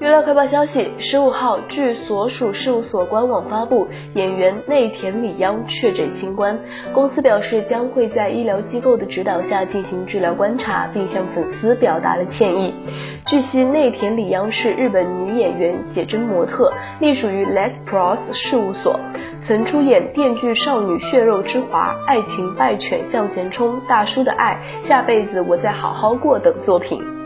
娱乐快报消息：十五号，据所属事务所官网发布，演员内田理央确诊新冠。公司表示将会在医疗机构的指导下进行治疗观察，并向粉丝表达了歉意。据悉，内田理央是日本女演员、写真模特，隶属于 Les Pros 事务所，曾出演《电锯少女血肉之华》《爱情败犬向前冲》《大叔的爱》《下辈子我再好好过》等作品。